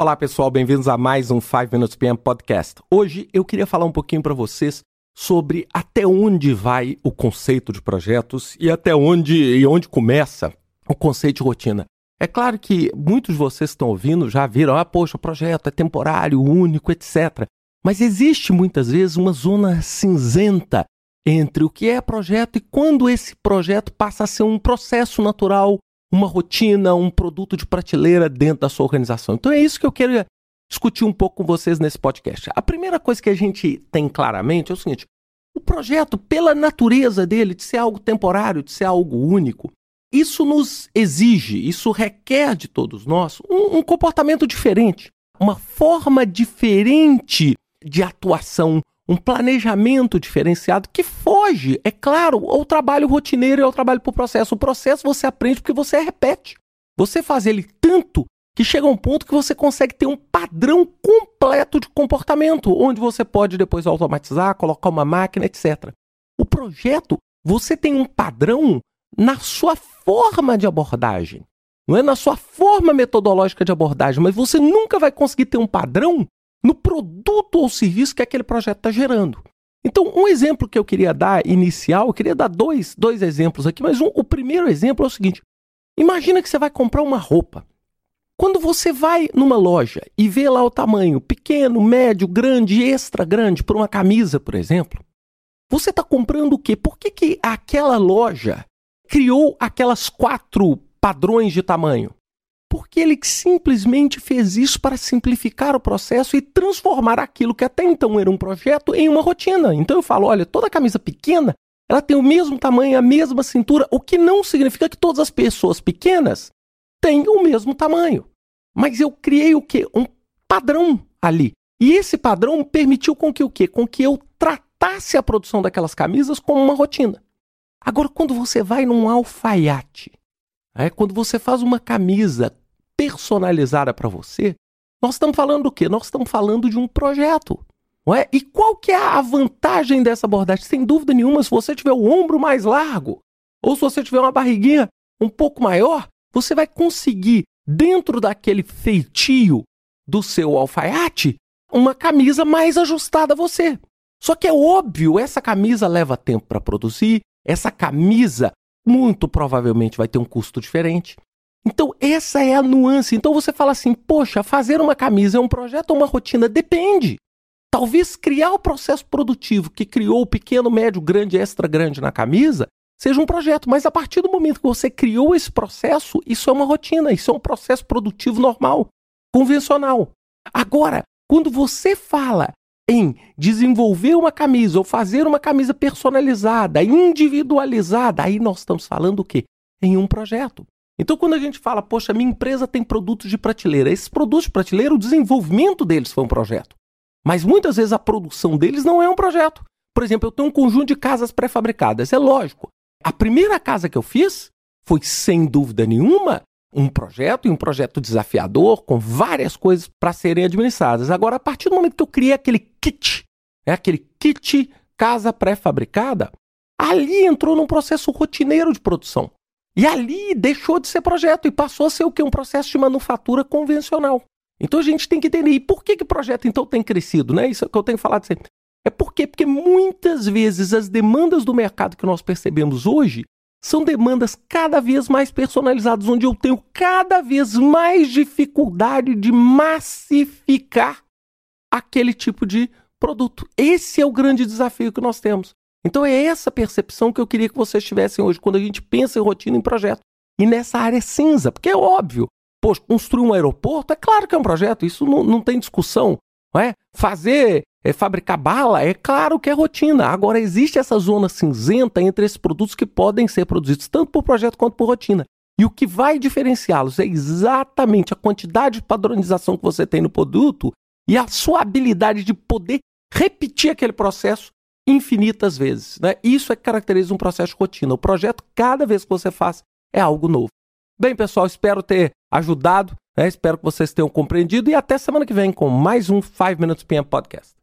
Olá pessoal, bem-vindos a mais um 5 Minutes PM Podcast. Hoje eu queria falar um pouquinho para vocês sobre até onde vai o conceito de projetos e até onde e onde começa o conceito de rotina. É claro que muitos de vocês que estão ouvindo já viram, ah, poxa, o projeto é temporário, único, etc. Mas existe muitas vezes uma zona cinzenta entre o que é projeto e quando esse projeto passa a ser um processo natural, uma rotina, um produto de prateleira dentro da sua organização. Então é isso que eu quero discutir um pouco com vocês nesse podcast. A primeira coisa que a gente tem claramente é o seguinte: o projeto, pela natureza dele, de ser algo temporário, de ser algo único, isso nos exige, isso requer de todos nós um, um comportamento diferente, uma forma diferente de atuação, um planejamento diferenciado que foge, é claro, ao trabalho rotineiro e ao trabalho por processo. O processo você aprende porque você repete. Você faz ele tanto que chega a um ponto que você consegue ter um padrão completo de comportamento, onde você pode depois automatizar, colocar uma máquina, etc. O projeto, você tem um padrão na sua forma de abordagem. Não é na sua forma metodológica de abordagem, mas você nunca vai conseguir ter um padrão no produto ou serviço que aquele projeto está gerando. Então, um exemplo que eu queria dar inicial, eu queria dar dois, dois exemplos aqui, mas um, o primeiro exemplo é o seguinte: imagina que você vai comprar uma roupa. Quando você vai numa loja e vê lá o tamanho pequeno, médio, grande, extra grande, por uma camisa, por exemplo, você está comprando o quê? Por que, que aquela loja criou aquelas quatro padrões de tamanho? Porque ele simplesmente fez isso para simplificar o processo e transformar aquilo que até então era um projeto em uma rotina. Então eu falo, olha, toda camisa pequena, ela tem o mesmo tamanho, a mesma cintura, o que não significa que todas as pessoas pequenas tenham o mesmo tamanho. Mas eu criei o quê? Um padrão ali. E esse padrão permitiu com que o quê? Com que eu tratasse a produção daquelas camisas como uma rotina. Agora, quando você vai num alfaiate, é, quando você faz uma camisa personalizada para você, nós estamos falando do quê? Nós estamos falando de um projeto. Não é? E qual que é a vantagem dessa abordagem? Sem dúvida nenhuma, se você tiver o ombro mais largo, ou se você tiver uma barriguinha um pouco maior, você vai conseguir, dentro daquele feitio do seu alfaiate, uma camisa mais ajustada a você. Só que é óbvio, essa camisa leva tempo para produzir, essa camisa muito provavelmente vai ter um custo diferente. Então, essa é a nuance. Então, você fala assim: poxa, fazer uma camisa é um projeto ou uma rotina? Depende. Talvez criar o processo produtivo que criou o pequeno, médio, grande, extra grande na camisa seja um projeto, mas a partir do momento que você criou esse processo, isso é uma rotina, isso é um processo produtivo normal, convencional. Agora, quando você fala em desenvolver uma camisa ou fazer uma camisa personalizada, individualizada, aí nós estamos falando o quê? Em um projeto. Então, quando a gente fala, poxa, minha empresa tem produtos de prateleira, esses produtos de prateleira, o desenvolvimento deles foi um projeto. Mas muitas vezes a produção deles não é um projeto. Por exemplo, eu tenho um conjunto de casas pré-fabricadas. É lógico. A primeira casa que eu fiz foi, sem dúvida nenhuma, um projeto e um projeto desafiador, com várias coisas para serem administradas. Agora, a partir do momento que eu criei aquele kit, é aquele kit casa pré-fabricada, ali entrou num processo rotineiro de produção. E ali deixou de ser projeto e passou a ser o que? Um processo de manufatura convencional. Então a gente tem que entender. E por que, que o projeto então tem crescido? Né? Isso é o que eu tenho falado sempre. É porque, porque muitas vezes as demandas do mercado que nós percebemos hoje são demandas cada vez mais personalizadas, onde eu tenho cada vez mais dificuldade de massificar aquele tipo de produto. Esse é o grande desafio que nós temos. Então é essa percepção que eu queria que vocês tivessem hoje, quando a gente pensa em rotina em projeto. E nessa área cinza, porque é óbvio, poxa, construir um aeroporto, é claro que é um projeto, isso não, não tem discussão. Não é? Fazer é fabricar bala, é claro que é rotina. Agora, existe essa zona cinzenta entre esses produtos que podem ser produzidos tanto por projeto quanto por rotina. E o que vai diferenciá-los é exatamente a quantidade de padronização que você tem no produto e a sua habilidade de poder repetir aquele processo infinitas vezes. Né? Isso é que caracteriza um processo de rotina. O projeto, cada vez que você faz, é algo novo. Bem, pessoal, espero ter ajudado. Né? Espero que vocês tenham compreendido. E até semana que vem com mais um 5 Minutes PM Podcast.